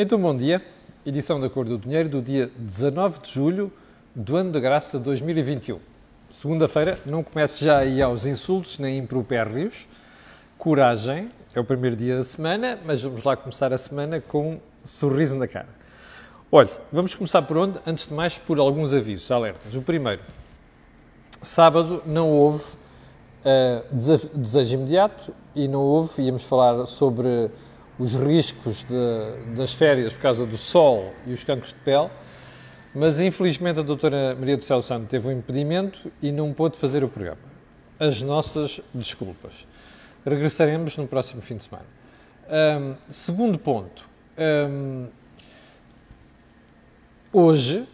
Então, bom dia. Edição da Cor do Dinheiro do dia 19 de julho do ano da graça 2021. Segunda-feira, não comece já aí aos insultos nem impropérios. Coragem, é o primeiro dia da semana, mas vamos lá começar a semana com um sorriso na cara. Olha, vamos começar por onde? Antes de mais, por alguns avisos, alertas. O primeiro, sábado não houve uh, desejo imediato e não houve, íamos falar sobre os riscos de, das férias por causa do sol e os cancros de pele, mas infelizmente a doutora Maria do Céu Santo teve um impedimento e não pôde fazer o programa. As nossas desculpas. Regressaremos no próximo fim de semana. Um, segundo ponto. Um, hoje,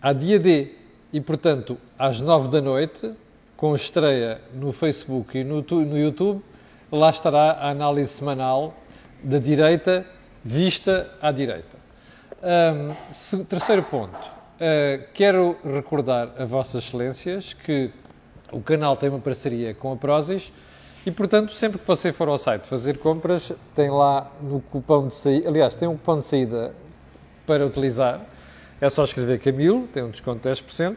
há dia D, e portanto, às nove da noite, com estreia no Facebook e no, no YouTube, lá estará a análise semanal da direita vista à direita. Um, se, terceiro ponto. Uh, quero recordar a Vossas Excelências que o canal tem uma parceria com a Prozis e, portanto, sempre que você for ao site fazer compras, tem lá no cupom de saída, aliás, tem um cupom de saída para utilizar, é só escrever Camilo, tem um desconto de 10%,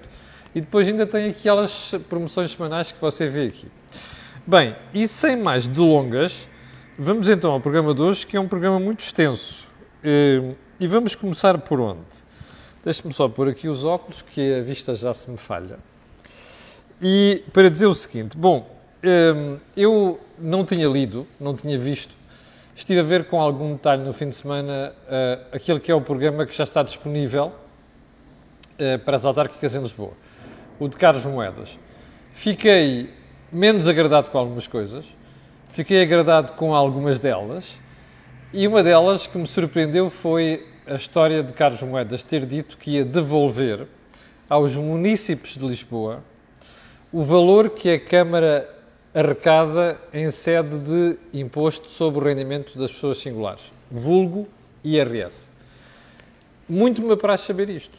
e depois ainda tem aquelas promoções semanais que você vê aqui. Bem, e sem mais delongas, vamos então ao programa de hoje, que é um programa muito extenso. Eh, e vamos começar por onde? Deixe-me só pôr aqui os óculos, que a vista já se me falha. E para dizer o seguinte, bom, eh, eu não tinha lido, não tinha visto, estive a ver com algum detalhe no fim de semana eh, aquele que é o programa que já está disponível para as autárquicas em Lisboa o de Carlos Moedas. Fiquei menos agradado com algumas coisas, fiquei agradado com algumas delas, e uma delas que me surpreendeu foi a história de Carlos Moedas ter dito que ia devolver aos munícipes de Lisboa o valor que a Câmara arrecada em sede de imposto sobre o rendimento das pessoas singulares, vulgo IRS. Muito me apraz saber isto.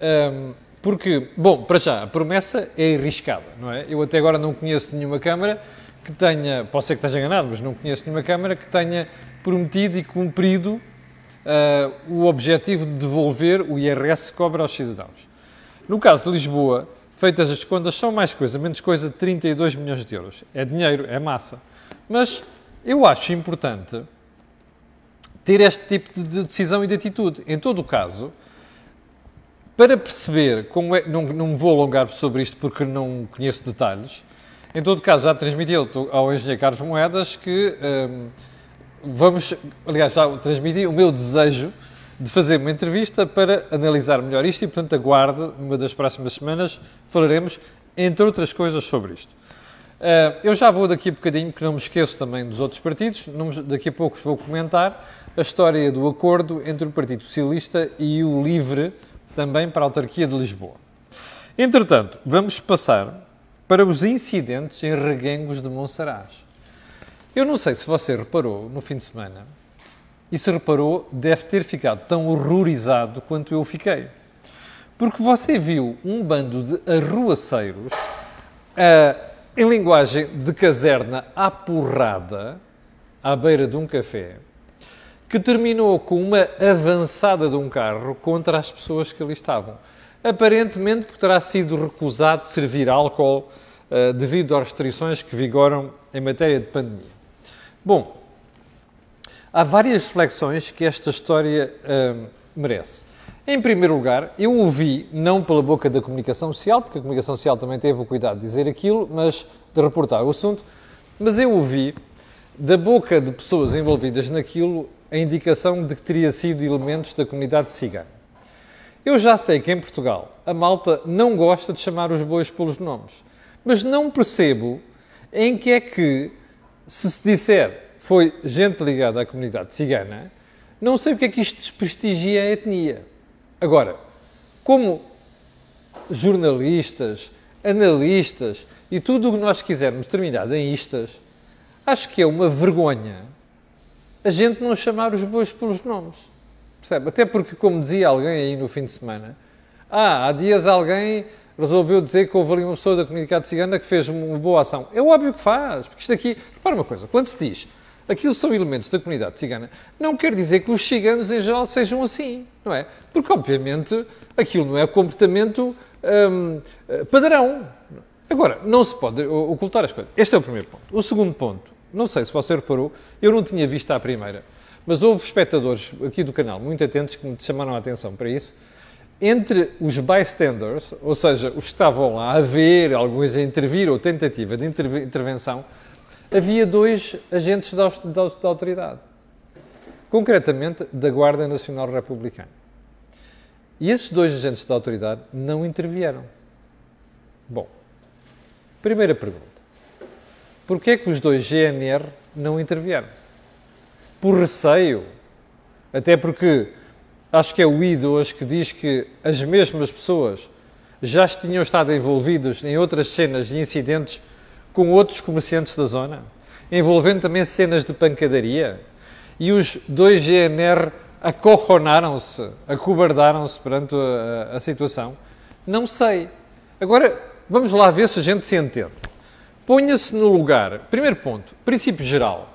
Um, porque, bom, para já, a promessa é arriscada, não é? Eu até agora não conheço nenhuma Câmara que tenha, posso ser que esteja enganado, mas não conheço nenhuma Câmara que tenha prometido e cumprido uh, o objetivo de devolver o IRS que cobra aos cidadãos. No caso de Lisboa, feitas as contas, são mais coisa, menos coisa de 32 milhões de euros. É dinheiro, é massa. Mas eu acho importante ter este tipo de decisão e de atitude. Em todo o caso, para perceber como é, não, não me vou alongar sobre isto porque não conheço detalhes, em todo caso já transmiti ao engenheiro Carlos Moedas que um, vamos, aliás já transmiti o meu desejo de fazer uma entrevista para analisar melhor isto e portanto aguarde, numa das próximas semanas falaremos entre outras coisas sobre isto. Uh, eu já vou daqui a bocadinho, que não me esqueço também dos outros partidos, daqui a pouco vou comentar a história do acordo entre o Partido Socialista e o LIVRE, também para a autarquia de Lisboa. Entretanto, vamos passar para os incidentes em Reguengos de Monsaraz. Eu não sei se você reparou no fim de semana, e se reparou, deve ter ficado tão horrorizado quanto eu fiquei. Porque você viu um bando de arruaceiros, uh, em linguagem de caserna apurrada, à beira de um café, que terminou com uma avançada de um carro contra as pessoas que ali estavam. Aparentemente porque terá sido recusado servir álcool uh, devido às restrições que vigoram em matéria de pandemia. Bom, há várias reflexões que esta história uh, merece. Em primeiro lugar, eu ouvi, não pela boca da comunicação social, porque a comunicação social também teve o cuidado de dizer aquilo, mas de reportar o assunto, mas eu ouvi da boca de pessoas envolvidas naquilo a indicação de que teria sido elementos da comunidade cigana. Eu já sei que em Portugal a malta não gosta de chamar os bois pelos nomes, mas não percebo em que é que, se se disser foi gente ligada à comunidade cigana, não sei porque é que isto desprestigia a etnia. Agora, como jornalistas, analistas e tudo o que nós quisermos terminar em istas, acho que é uma vergonha a gente não chamar os bois pelos nomes. Percebe? Até porque, como dizia alguém aí no fim de semana, ah, há dias alguém resolveu dizer que houve ali uma pessoa da comunidade cigana que fez uma boa ação. É óbvio que faz, porque isto aqui, repara uma coisa, quando se diz aquilo são elementos da comunidade cigana, não quer dizer que os ciganos em geral sejam assim, não é? Porque, obviamente, aquilo não é comportamento hum, padrão. Agora, não se pode ocultar as coisas. Este é o primeiro ponto. O segundo ponto, não sei se você reparou, eu não tinha visto à primeira, mas houve espectadores aqui do canal muito atentos que me chamaram a atenção para isso. Entre os bystanders, ou seja, os que estavam lá a ver, alguns a intervir ou tentativa de intervenção, havia dois agentes da, da, da autoridade, concretamente da Guarda Nacional Republicana. E esses dois agentes da autoridade não intervieram. Bom, primeira pergunta. Porquê é que os dois GNR não intervieram? Por receio? Até porque acho que é o IDO hoje que diz que as mesmas pessoas já tinham estado envolvidas em outras cenas e incidentes com outros comerciantes da zona, envolvendo também cenas de pancadaria. E os dois GNR acorronaram-se, acobardaram-se perante a, a, situação. Não sei. Agora, vamos lá ver se a gente se entende. Ponha-se no lugar. Primeiro ponto, princípio geral.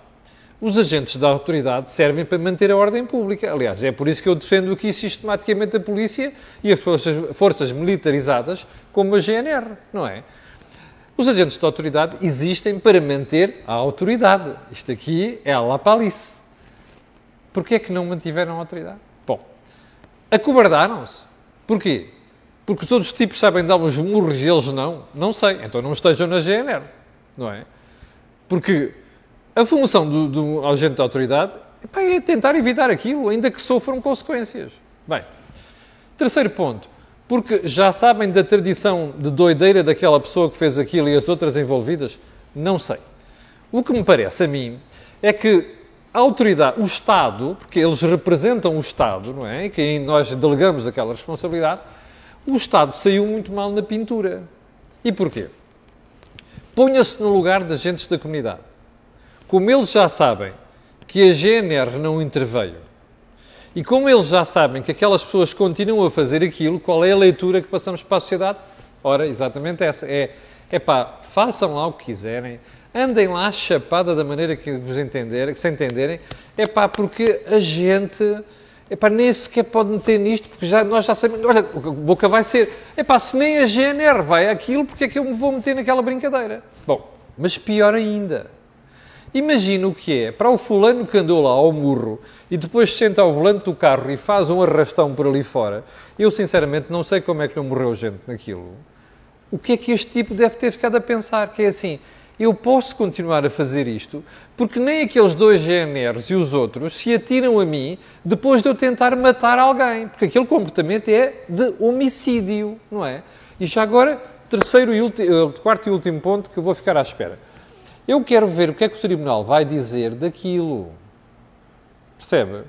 Os agentes da autoridade servem para manter a ordem pública. Aliás, é por isso que eu defendo aqui sistematicamente a polícia e as forças, forças militarizadas como a GNR, não é? Os agentes de autoridade existem para manter a autoridade. Isto aqui é a lapalice. Porquê é que não mantiveram a autoridade? Bom, acobardaram-se. Porquê? Porque os outros tipos sabem dar uns murros e eles não? Não sei. Então não estejam na GNR, não é? Porque a função do, do agente de autoridade é tentar evitar aquilo, ainda que sofram consequências. Bem, terceiro ponto porque já sabem da tradição de doideira daquela pessoa que fez aquilo e as outras envolvidas? Não sei. O que me parece a mim é que a autoridade, o Estado, porque eles representam o Estado, não é? Que nós delegamos aquela responsabilidade, o Estado saiu muito mal na pintura. E porquê? Ponha-se no lugar de agentes da comunidade. Como eles já sabem que a GNR não interveio e como eles já sabem que aquelas pessoas continuam a fazer aquilo, qual é a leitura que passamos para a sociedade? Ora, exatamente essa. É, é pá, façam lá o que quiserem, andem lá chapada da maneira que vos entenderem, que se entenderem, é pá, porque a gente, é pá, nem sequer pode meter nisto, porque já, nós já sabemos, olha, a boca vai ser, é pá, se nem a GNR vai aquilo, porque é que eu me vou meter naquela brincadeira? Bom, mas pior ainda, Imagina o que é para o fulano que andou lá ao murro e depois se senta ao volante do carro e faz um arrastão por ali fora. Eu, sinceramente, não sei como é que não morreu gente naquilo. O que é que este tipo deve ter ficado a pensar? Que é assim, eu posso continuar a fazer isto porque nem aqueles dois GNRs e os outros se atiram a mim depois de eu tentar matar alguém. Porque aquele comportamento é de homicídio, não é? E já agora, terceiro e eh, quarto e último ponto que eu vou ficar à espera. Eu quero ver o que é que o Tribunal vai dizer daquilo. Percebe?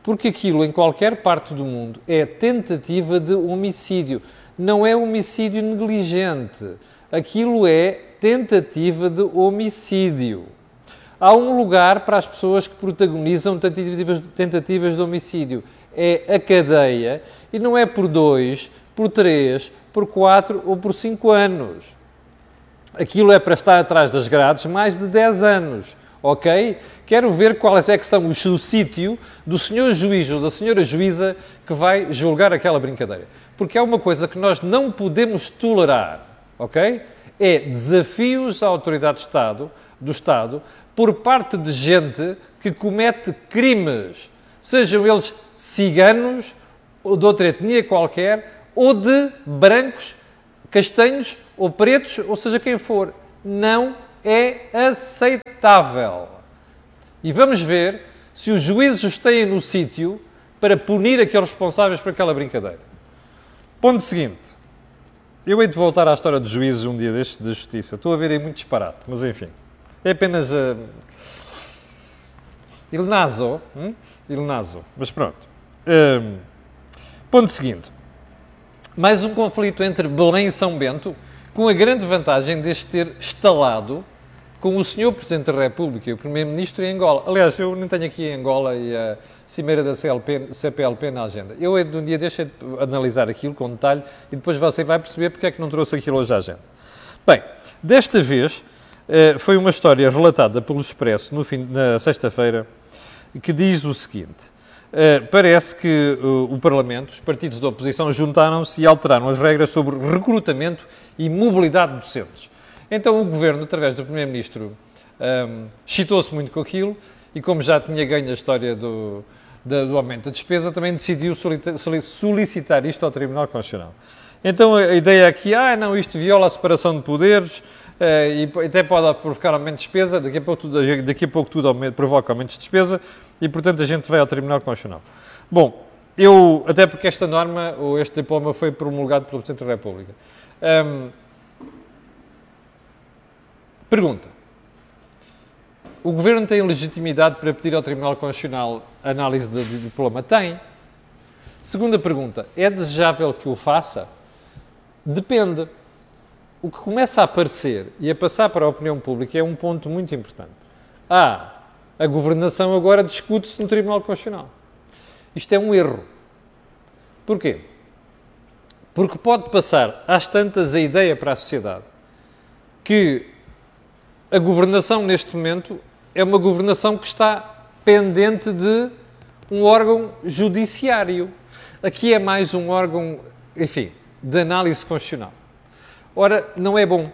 Porque aquilo, em qualquer parte do mundo, é tentativa de homicídio. Não é homicídio negligente. Aquilo é tentativa de homicídio. Há um lugar para as pessoas que protagonizam tentativas, tentativas de homicídio. É a cadeia e não é por dois, por três, por quatro ou por cinco anos aquilo é para estar atrás das grades mais de 10 anos, ok? Quero ver quais é que são os, o sítio do senhor juiz ou da senhora juíza que vai julgar aquela brincadeira. Porque é uma coisa que nós não podemos tolerar, ok? É desafios à autoridade de Estado, do Estado por parte de gente que comete crimes, sejam eles ciganos ou de outra etnia qualquer, ou de brancos, castanhos ou pretos, ou seja quem for, não é aceitável. E vamos ver se os juízes os têm no sítio para punir aqueles responsáveis por aquela brincadeira. Ponto seguinte. Eu hei de voltar à história dos juízes um dia deste de justiça. Estou a ver aí muito disparate, mas enfim. É apenas. Uh... Il naso. Hum? Mas pronto. Um... Ponto seguinte. Mais um conflito entre Belém e São Bento com a grande vantagem deste ter estalado com o senhor Presidente da República e o Primeiro-Ministro em Angola. Aliás, eu nem tenho aqui Angola e a cimeira da CLP, CPLP na agenda. Eu, de um dia, deixei de analisar aquilo com detalhe e depois você vai perceber porque é que não trouxe aquilo hoje à agenda. Bem, desta vez, Uh, foi uma história relatada pelo Expresso no fim, na sexta-feira que diz o seguinte. Uh, parece que uh, o Parlamento, os partidos da oposição, juntaram-se e alteraram as regras sobre recrutamento e mobilidade de docentes. Então o Governo, através do Primeiro-Ministro, um, chitou-se muito com aquilo e, como já tinha ganho a história do, do, aumento da despesa, também decidiu solicitar isto ao Tribunal Constitucional. Então a ideia aqui, ah, não, isto viola a separação de poderes e até pode provocar aumento de despesa, daqui a pouco tudo, daqui a pouco tudo aumento, provoca aumento de despesa e, portanto, a gente vai ao Tribunal Constitucional. Bom, eu, até porque esta norma, ou este diploma, foi promulgado pelo Presidente da República. Pergunta. O Governo tem legitimidade para pedir ao Tribunal Constitucional análise do diploma? Tem. Segunda pergunta. É desejável que o faça? Depende. O que começa a aparecer e a passar para a opinião pública é um ponto muito importante. Ah, a governação agora discute-se no Tribunal Constitucional. Isto é um erro. Porquê? Porque pode passar às tantas a ideia para a sociedade que a governação neste momento é uma governação que está pendente de um órgão judiciário. Aqui é mais um órgão, enfim, de análise constitucional. Ora, não é bom,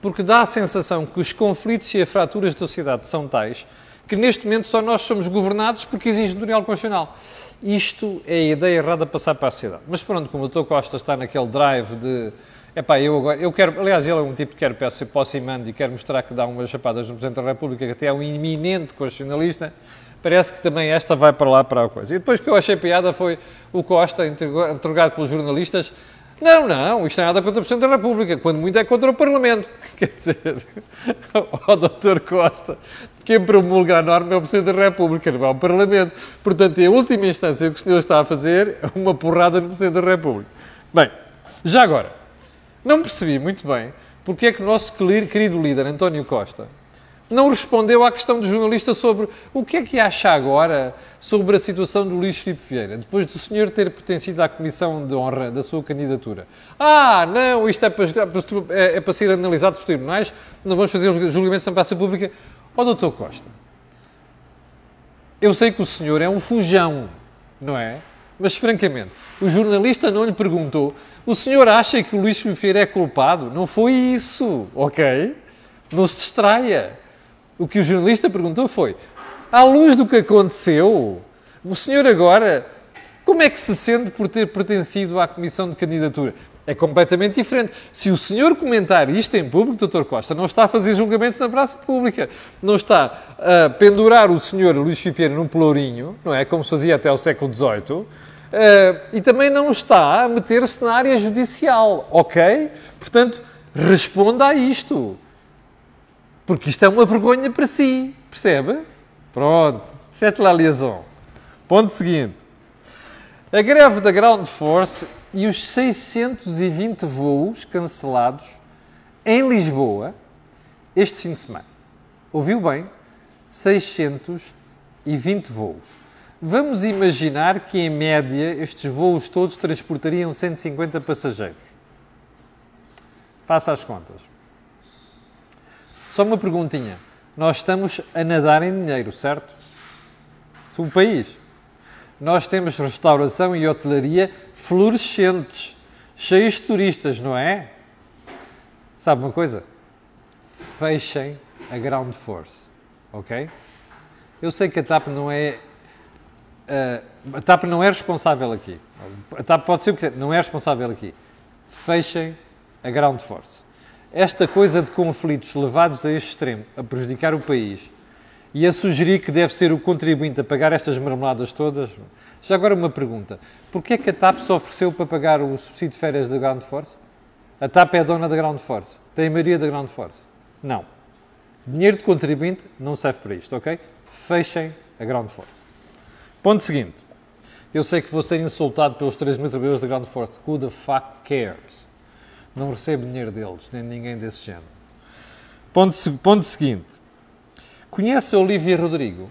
porque dá a sensação que os conflitos e as fraturas da sociedade são tais que neste momento só nós somos governados porque existe o Tribunal Constitucional. Isto é a ideia errada a passar para a sociedade. Mas pronto, como o Dr. Costa está naquele drive de Epá, eu agora, eu quero, aliás, ele é um tipo que quer peço posse e mando e quer mostrar que dá umas chapadas no Presidente da República, que até é um iminente constitucionalista, parece que também esta vai para lá para a coisa. E depois que eu achei piada foi o Costa, interrogado pelos jornalistas, não, não, isto é nada contra o Presidente da República, quando muito é contra o Parlamento. Quer dizer, o Dr. Costa, quem promulga a norma é o Presidente da República, não é o Parlamento. Portanto, em última instância, o que o senhor está a fazer é uma porrada no Presidente da República. Bem, já agora, não percebi muito bem porque é que o nosso querido líder, António Costa, não respondeu à questão do jornalista sobre o que é que acha agora sobre a situação do Luís Filipe Vieira, depois do senhor ter pertencido à comissão de honra da sua candidatura. Ah, não, isto é para, é, é para ser analisado pelos tribunais, não vamos fazer julgamentos na praça pública. Ó, oh, doutor Costa, eu sei que o senhor é um fujão, não é? Mas, francamente, o jornalista não lhe perguntou o senhor acha que o Luís Filipe é culpado? Não foi isso, ok? Não se distraia. O que o jornalista perguntou foi: à luz do que aconteceu, o senhor agora, como é que se sente por ter pertencido à comissão de candidatura? É completamente diferente. Se o senhor comentar isto em público, Dr. Costa, não está a fazer julgamentos na praça pública. Não está a pendurar o senhor Luís Fifeira num pelourinho, não é? Como se fazia até o século XVIII Uh, e também não está a meter-se na área judicial, ok? Portanto, responda a isto. Porque isto é uma vergonha para si, percebe? Pronto, faites la liaison. Ponto seguinte. A greve da Ground Force e os 620 voos cancelados em Lisboa este fim de semana. Ouviu bem? 620 voos. Vamos imaginar que, em média, estes voos todos transportariam 150 passageiros. Faça as contas. Só uma perguntinha. Nós estamos a nadar em dinheiro, certo? Um país. Nós temos restauração e hotelaria florescentes, cheios de turistas, não é? Sabe uma coisa? Fechem a ground force, ok? Eu sei que a TAP não é a TAP não é responsável aqui. A TAP pode ser o que não é responsável aqui. Fechem a ground force. Esta coisa de conflitos levados a este extremo, a prejudicar o país e a sugerir que deve ser o contribuinte a pagar estas marmeladas todas. Já agora uma pergunta. Porquê é que a TAP só ofereceu para pagar o subsídio de férias da Ground Force? A TAP é dona da Ground Force. Tem a maioria da Ground Force. Não. Dinheiro de contribuinte não serve para isto, ok? Fechem a Ground Force. Ponto seguinte. Eu sei que vou ser insultado pelos 3 mil trabalhadores da Ground Force. Who the fuck cares? Não recebo dinheiro deles, nem ninguém desse género. Ponto, ponto seguinte. Conhece a Olivia Rodrigo?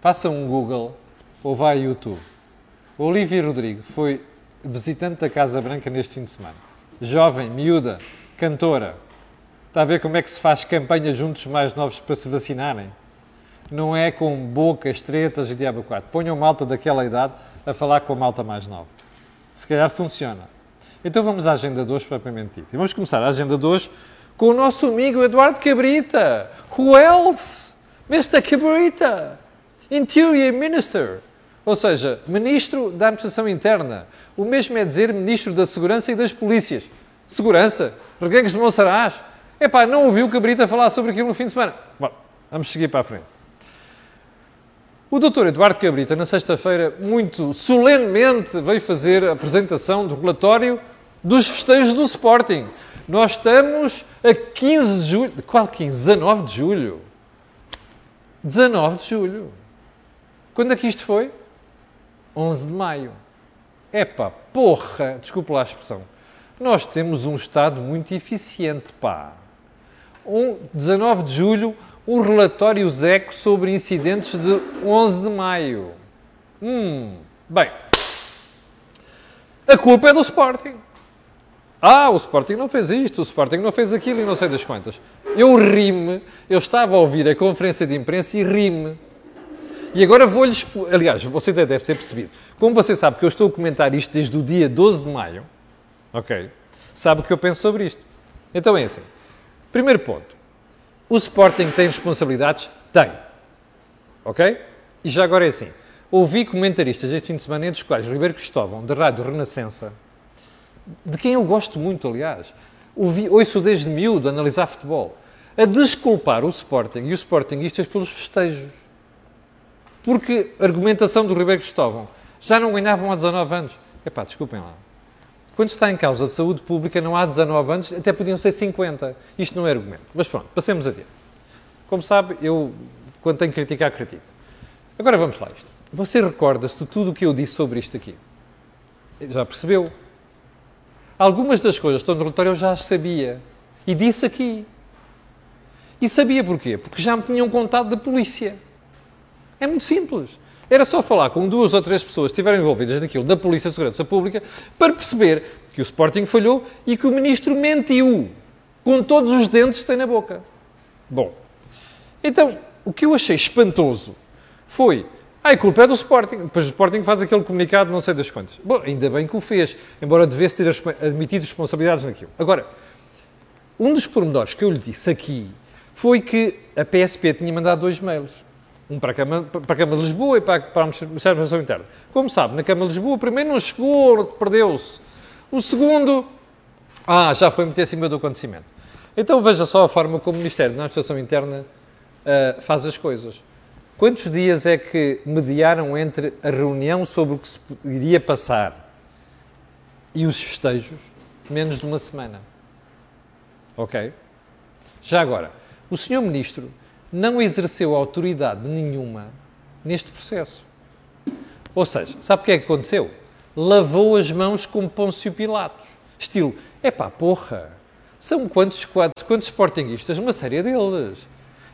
Faça um Google ou vá a YouTube. Olivia Rodrigo foi visitante da Casa Branca neste fim de semana. Jovem, miúda, cantora. Está a ver como é que se faz campanha juntos mais novos para se vacinarem? Não é com bocas, tretas e diabo 4. Ponham malta daquela idade a falar com a malta mais nova. Se calhar funciona. Então vamos à agenda de hoje propriamente dita. E vamos começar a agenda de hoje com o nosso amigo Eduardo Cabrita. Who else? Mr. Cabrita, Interior Minister. Ou seja, Ministro da Administração Interna. O mesmo é dizer Ministro da Segurança e das Polícias. Segurança? Reguengos de Monsaraz? Epá, não ouviu o Cabrita falar sobre aquilo no fim de semana. Bom, vamos seguir para a frente. O Dr. Eduardo Cabrita, na sexta-feira, muito solenemente, veio fazer a apresentação do relatório dos festejos do Sporting. Nós estamos a 15 de julho. Qual 15? 19 de julho. 19 de julho. Quando é que isto foi? 11 de maio. Epá, porra, desculpa lá a expressão. Nós temos um Estado muito eficiente, pá. Um, 19 de julho, um relatório ZECO sobre incidentes de 11 de maio. Hum, bem. A culpa é do Sporting. Ah, o Sporting não fez isto, o Sporting não fez aquilo e não sei das quantas. Eu ri-me, eu estava a ouvir a conferência de imprensa e ri-me. E agora vou-lhes. Aliás, você deve ter percebido. Como você sabe que eu estou a comentar isto desde o dia 12 de maio, ok? Sabe o que eu penso sobre isto. Então é assim. Primeiro ponto. O Sporting tem responsabilidades? Tem. Ok? E já agora é assim. Ouvi comentaristas este fim de semana, entre os quais Ribeiro Cristóvão, da Rádio Renascença, de quem eu gosto muito, aliás. Ouvi, ouço desde miúdo analisar futebol, a desculpar o Sporting e os Sportingistas pelos festejos. Porque argumentação do Ribeiro Cristóvão já não ganhavam há 19 anos. Epá, desculpem lá. Quando está em causa a saúde pública, não há 19 anos, até podiam ser 50. Isto não é argumento. Mas pronto, passemos adiante. Como sabe, eu, quando tenho que criticar, critico. Agora vamos lá isto. Você recorda-se de tudo o que eu disse sobre isto aqui? Já percebeu? Algumas das coisas que estão no relatório eu já as sabia. E disse aqui. E sabia porquê? Porque já me tinham contado da polícia. É muito simples. Era só falar com duas ou três pessoas que estiveram envolvidas naquilo, da Polícia de Segurança Pública, para perceber que o Sporting falhou e que o Ministro mentiu, com todos os dentes que tem na boca. Bom, então, o que eu achei espantoso foi ah, a culpa é do Sporting. Depois o Sporting faz aquele comunicado, não sei das quantas. Bom, ainda bem que o fez, embora devesse ter admitido responsabilidades naquilo. Agora, um dos pormenores que eu lhe disse aqui foi que a PSP tinha mandado dois mails. Um para a Câmara, para a Câmara de Lisboa e para, para o Ministério da Administração Interna. Como sabe, na Câmara de Lisboa, o primeiro não chegou, perdeu-se. O segundo, ah, já foi meter acima do acontecimento. Então veja só a forma como o Ministério da Administração Interna uh, faz as coisas. Quantos dias é que mediaram entre a reunião sobre o que se iria passar e os festejos? Menos de uma semana. Ok? Já agora, o Sr. Ministro não exerceu autoridade nenhuma neste processo. Ou seja, sabe o que é que aconteceu? Lavou as mãos como Pôncio Pilatos. Estilo, é pá, porra, são quantos, quantos, quantos sportinguistas? Uma série deles.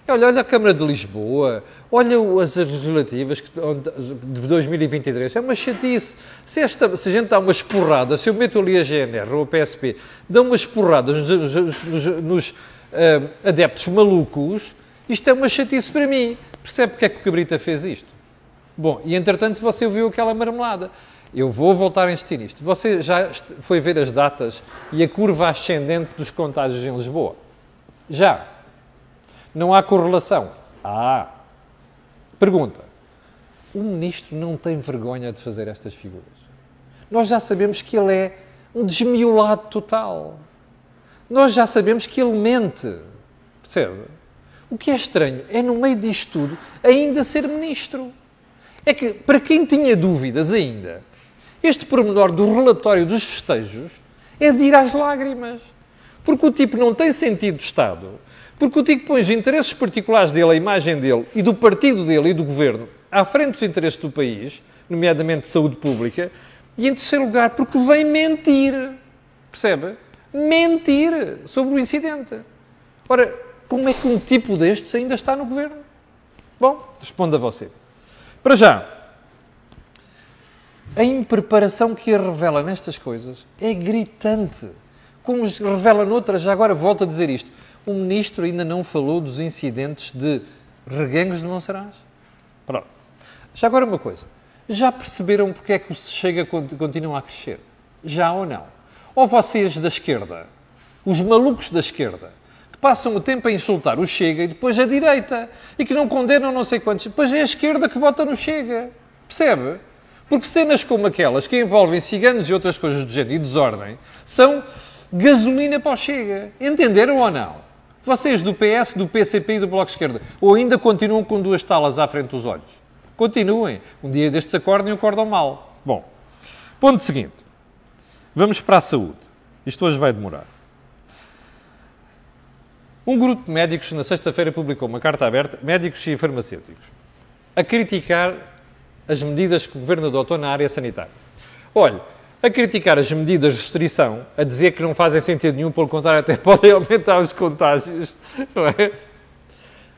Olha, olha a Câmara de Lisboa, olha as legislativas de 2023, é uma chatice. Se, esta, se a gente dá umas porradas, se eu meto ali a GNR ou a PSP, dá umas porradas nos, nos, nos uh, adeptos malucos, isto é uma chatice para mim. Percebe porque é que o Cabrita fez isto? Bom, e entretanto você ouviu aquela marmelada. Eu vou voltar a insistir nisto. Você já foi ver as datas e a curva ascendente dos contágios em Lisboa? Já. Não há correlação? Ah. Pergunta. O ministro não tem vergonha de fazer estas figuras? Nós já sabemos que ele é um desmiolado total. Nós já sabemos que ele mente. Percebe? O que é estranho é, no meio disto tudo, ainda ser ministro. É que, para quem tinha dúvidas ainda, este pormenor do relatório dos festejos é de ir às lágrimas. Porque o tipo não tem sentido de Estado, porque o tipo põe os interesses particulares dele, a imagem dele e do partido dele e do governo à frente dos interesses do país, nomeadamente de saúde pública, e em terceiro lugar, porque vem mentir. Percebe? Mentir sobre o incidente. Ora, como é que um tipo destes ainda está no governo? Bom, responda você. Para já, a impreparação que a revela nestas coisas é gritante. Como revela noutras, já agora volto a dizer isto. O ministro ainda não falou dos incidentes de reguengos de Monsaraz. Pronto. Já agora uma coisa. Já perceberam porque é que o Chega continua a crescer? Já ou não? Ou vocês da esquerda, os malucos da esquerda, que passam o tempo a insultar o Chega e depois a direita, e que não condenam não sei quantos, depois é a esquerda que vota no Chega. Percebe? Porque cenas como aquelas que envolvem ciganos e outras coisas do género e desordem são gasolina para o Chega. Entenderam ou não? Vocês do PS, do PCP e do Bloco Esquerda, ou ainda continuam com duas talas à frente dos olhos? Continuem. Um dia destes acordem e acordam mal. Bom, ponto seguinte. Vamos para a saúde. Isto hoje vai demorar. Um grupo de médicos, na sexta-feira, publicou uma carta aberta, médicos e farmacêuticos, a criticar as medidas que o Governo adotou na área sanitária. Olha, a criticar as medidas de restrição, a dizer que não fazem sentido nenhum, pelo contrário, até podem aumentar os contágios, não é?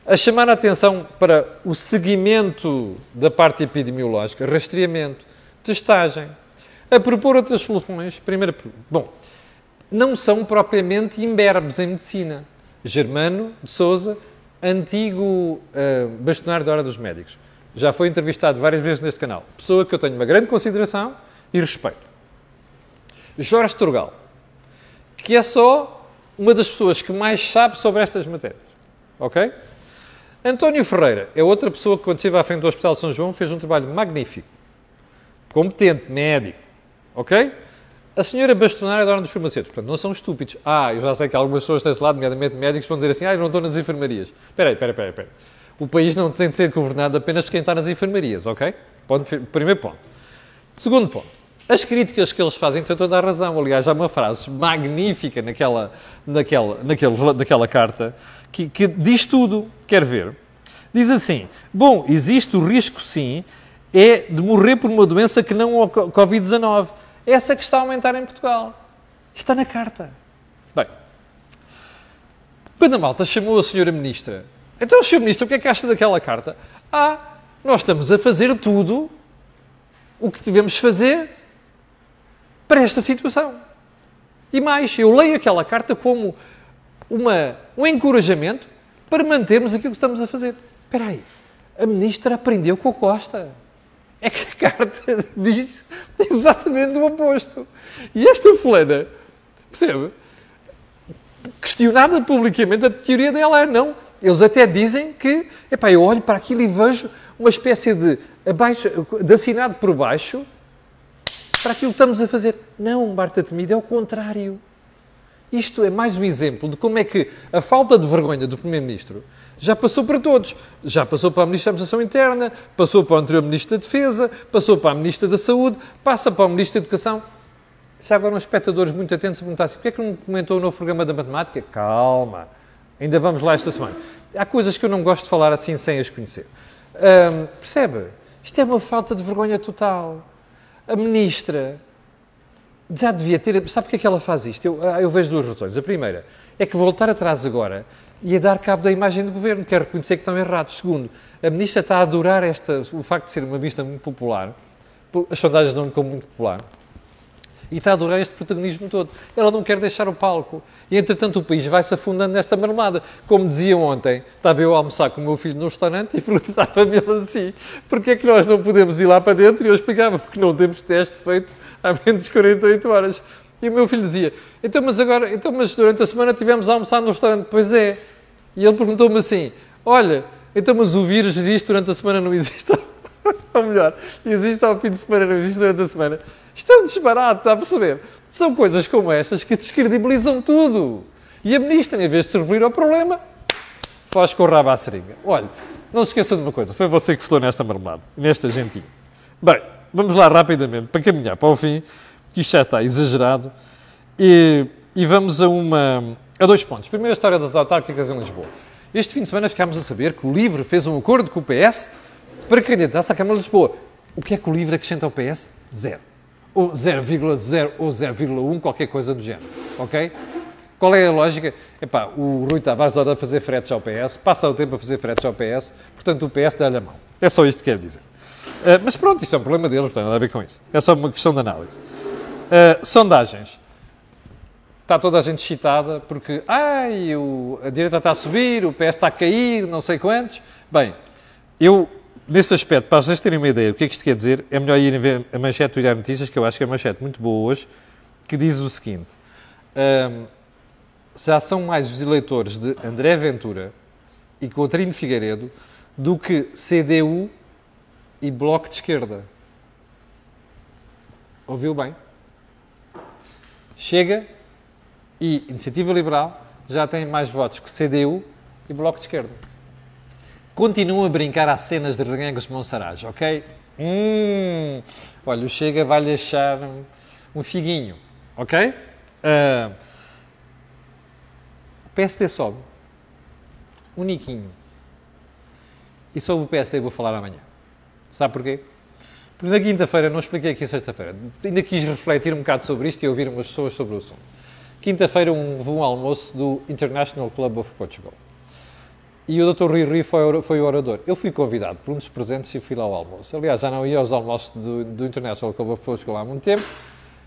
A chamar a atenção para o seguimento da parte epidemiológica, rastreamento, testagem, a propor outras soluções. Primeiro, bom, não são propriamente imberbes em medicina. Germano de Souza, antigo uh, bastonário da Hora dos Médicos. Já foi entrevistado várias vezes neste canal. Pessoa que eu tenho uma grande consideração e respeito. Jorge Turgal, que é só uma das pessoas que mais sabe sobre estas matérias. Ok? António Ferreira é outra pessoa que, quando esteve à frente do Hospital de São João, fez um trabalho magnífico. Competente, médico. Ok? A senhora bastonária da Ordem dos Farmacêuticos. Portanto, não são estúpidos. Ah, eu já sei que algumas pessoas desse lado, nomeadamente médicos, vão dizer assim, ah, eu não estou nas enfermarias. Espera aí, espera, espera, espera. O país não tem de ser governado apenas por quem está nas enfermarias, ok? Ponto, primeiro ponto. Segundo ponto. As críticas que eles fazem têm toda a razão. Aliás, há uma frase magnífica naquela, naquela, naquela, naquela carta que, que diz tudo. Quer ver? Diz assim: Bom, existe o risco, sim, é de morrer por uma doença que não o Covid-19. Essa que está a aumentar em Portugal. Está na carta. Bem, quando a malta chamou a senhora ministra, então, senhor ministro, o que é que acha daquela carta? Ah, nós estamos a fazer tudo o que devemos fazer para esta situação. E mais, eu leio aquela carta como uma, um encorajamento para mantermos aquilo que estamos a fazer. Espera aí, a ministra aprendeu com a Costa. É que a carta diz exatamente o oposto. E esta fulana, percebe? Questionada publicamente, a teoria dela é não. Eles até dizem que, epá, eu olho para aquilo e vejo uma espécie de, abaixo, de assinado por baixo para aquilo que estamos a fazer. Não, Marta Temido, é o contrário. Isto é mais um exemplo de como é que a falta de vergonha do Primeiro-Ministro já passou para todos. Já passou para a Ministra da Administração Interna, passou para o anterior Ministro da Defesa, passou para a Ministra da Saúde, passa para o Ministro da Educação. Já agora uns espectadores muito atentos perguntassem porquê é que não comentou o novo programa da matemática? Calma, ainda vamos lá esta semana. Há coisas que eu não gosto de falar assim sem as conhecer. Hum, percebe? Isto é uma falta de vergonha total a ministra já devia ter. Sabe porque é que ela faz isto? Eu, ah, eu vejo duas razões. A primeira é que voltar atrás agora ia dar cabo da imagem do governo, quer reconhecer que estão errados. Segundo, a ministra está a adorar esta, o facto de ser uma ministra muito popular, as sondagens dão-lhe como muito popular, e está a adorar este protagonismo todo. Ela não quer deixar o palco. E, entretanto, o país vai se afundando nesta marmelada. Como dizia ontem, estava eu a almoçar com o meu filho no restaurante e perguntava-me assim, porquê é que nós não podemos ir lá para dentro? E eu explicava, porque não temos teste feito há menos de 48 horas. E o meu filho dizia, então, mas agora, então, mas durante a semana tivemos a almoçar no restaurante. Pois é. E ele perguntou-me assim, olha, então, mas o vírus existe durante a semana, não existe? Ou melhor, existe ao fim de semana, não existe durante a semana. Isto é um disparate, está a perceber? São coisas como estas que descredibilizam tudo. E a ministra, em vez de servir ao problema, faz com o rabo à seringa. Olha, não se esqueça de uma coisa, foi você que votou nesta marmelada, nesta gentinha. Bem, vamos lá rapidamente, para caminhar para o fim, que isto já está exagerado, e, e vamos a, uma, a dois pontos. Primeiro, a história das autárquicas em Lisboa. Este fim de semana ficámos a saber que o LIVRE fez um acordo com o PS para candidatar-se à Câmara de Lisboa. O que é que o LIVRE acrescenta ao PS? Zero ou 0,0 ou 0,1, qualquer coisa do género. Ok? Qual é a lógica? Epá, o Rui Tavares adora fazer fretes ao PS, passa o tempo a fazer fretes ao PS, portanto o PS dá-lhe a mão. É só isto que quer dizer. Uh, mas pronto, isso é um problema deles, não tem nada a ver com isso. É só uma questão de análise. Uh, sondagens. está toda a gente excitada porque ai, o, a direita está a subir, o PS está a cair, não sei quantos. Bem, eu, nesse aspecto, para vocês terem uma ideia do que é que isto quer dizer, é melhor irem ver a manchete do Diário Notícias, que eu acho que é uma manchete muito boa hoje, que diz o seguinte: um, já são mais os eleitores de André Ventura e Coutinho Figueiredo do que CDU e Bloco de Esquerda. Ouviu bem? Chega e Iniciativa Liberal já tem mais votos que CDU e Bloco de Esquerda. Continuam a brincar às cenas de Regangos Monsaraz, ok? Hum, olha, o Chega vai-lhe achar um figuinho, ok? Uh, o PSD sobe. Um niquinho. E sobre o PSD vou falar amanhã. Sabe porquê? Porque na quinta-feira, não expliquei aqui sexta-feira, ainda quis refletir um bocado sobre isto e ouvir umas pessoas sobre o assunto. Quinta-feira um, um almoço do International Club of Portugal. E o Dr. Rui Rui foi, foi o orador. Eu fui convidado por um dos presentes e fui lá ao almoço. Aliás, já não ia aos almoços do, do International Club of Portugal há muito tempo.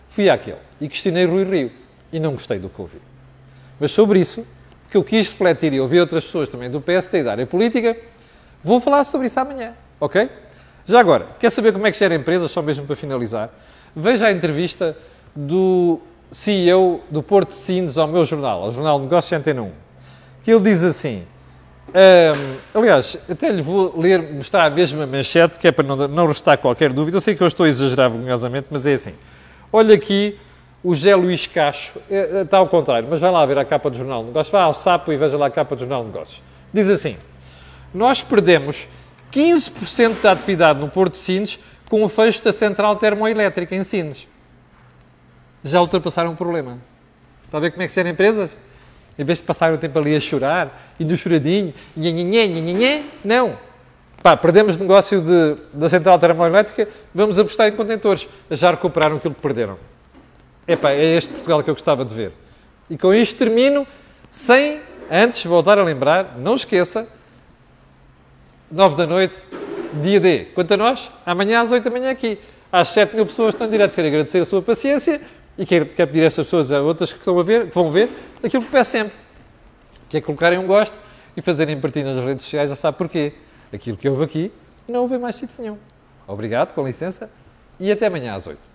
Fui àquele e questionei Rui Rio. E não gostei do que ouvi. Mas sobre isso, porque eu quis refletir e ouvir outras pessoas também do PST e da área política, vou falar sobre isso amanhã, ok? Já agora, quer saber como é que gera empresas, só mesmo para finalizar? Veja a entrevista do CEO do Porto de Sines ao meu jornal, ao Jornal Negócios Antena 1, que ele diz assim, um, aliás, até lhe vou ler, mostrar a mesma manchete, que é para não, não restar qualquer dúvida, eu sei que eu estou a exagerar vergonhosamente, mas é assim, olha aqui o José Luís Cacho, é, é, está ao contrário, mas vai lá ver a capa do Jornal de Negócios, vá ao sapo e veja lá a capa do Jornal de Negócios. Diz assim, nós perdemos 15% da atividade no Porto de Sines com o fecho da central termoelétrica em Sines. Já ultrapassaram o problema. Está a ver como é que são empresas? Em vez de passarem o tempo ali a chorar, e do choradinho, nhê, nhê, nhê, nhê, não. Pá, perdemos negócio de, da central termoelétrica, vamos apostar em contentores. Já recuperaram aquilo que perderam. Epá, é este Portugal que eu gostava de ver. E com isto termino, sem antes voltar a lembrar, não esqueça, 9 da noite, dia D. Quanto a nós, amanhã às 8 da manhã aqui. Às 7 mil pessoas estão direto. Quero agradecer a sua paciência e quero, quero pedir a essas pessoas, a outras que estão a ver, que vão ver, aquilo que peço sempre. Que é colocarem um gosto e fazerem partilha nas redes sociais, já sabe porquê. Aquilo que houve aqui, não houve mais sítio nenhum. Obrigado, com licença, e até amanhã às 8.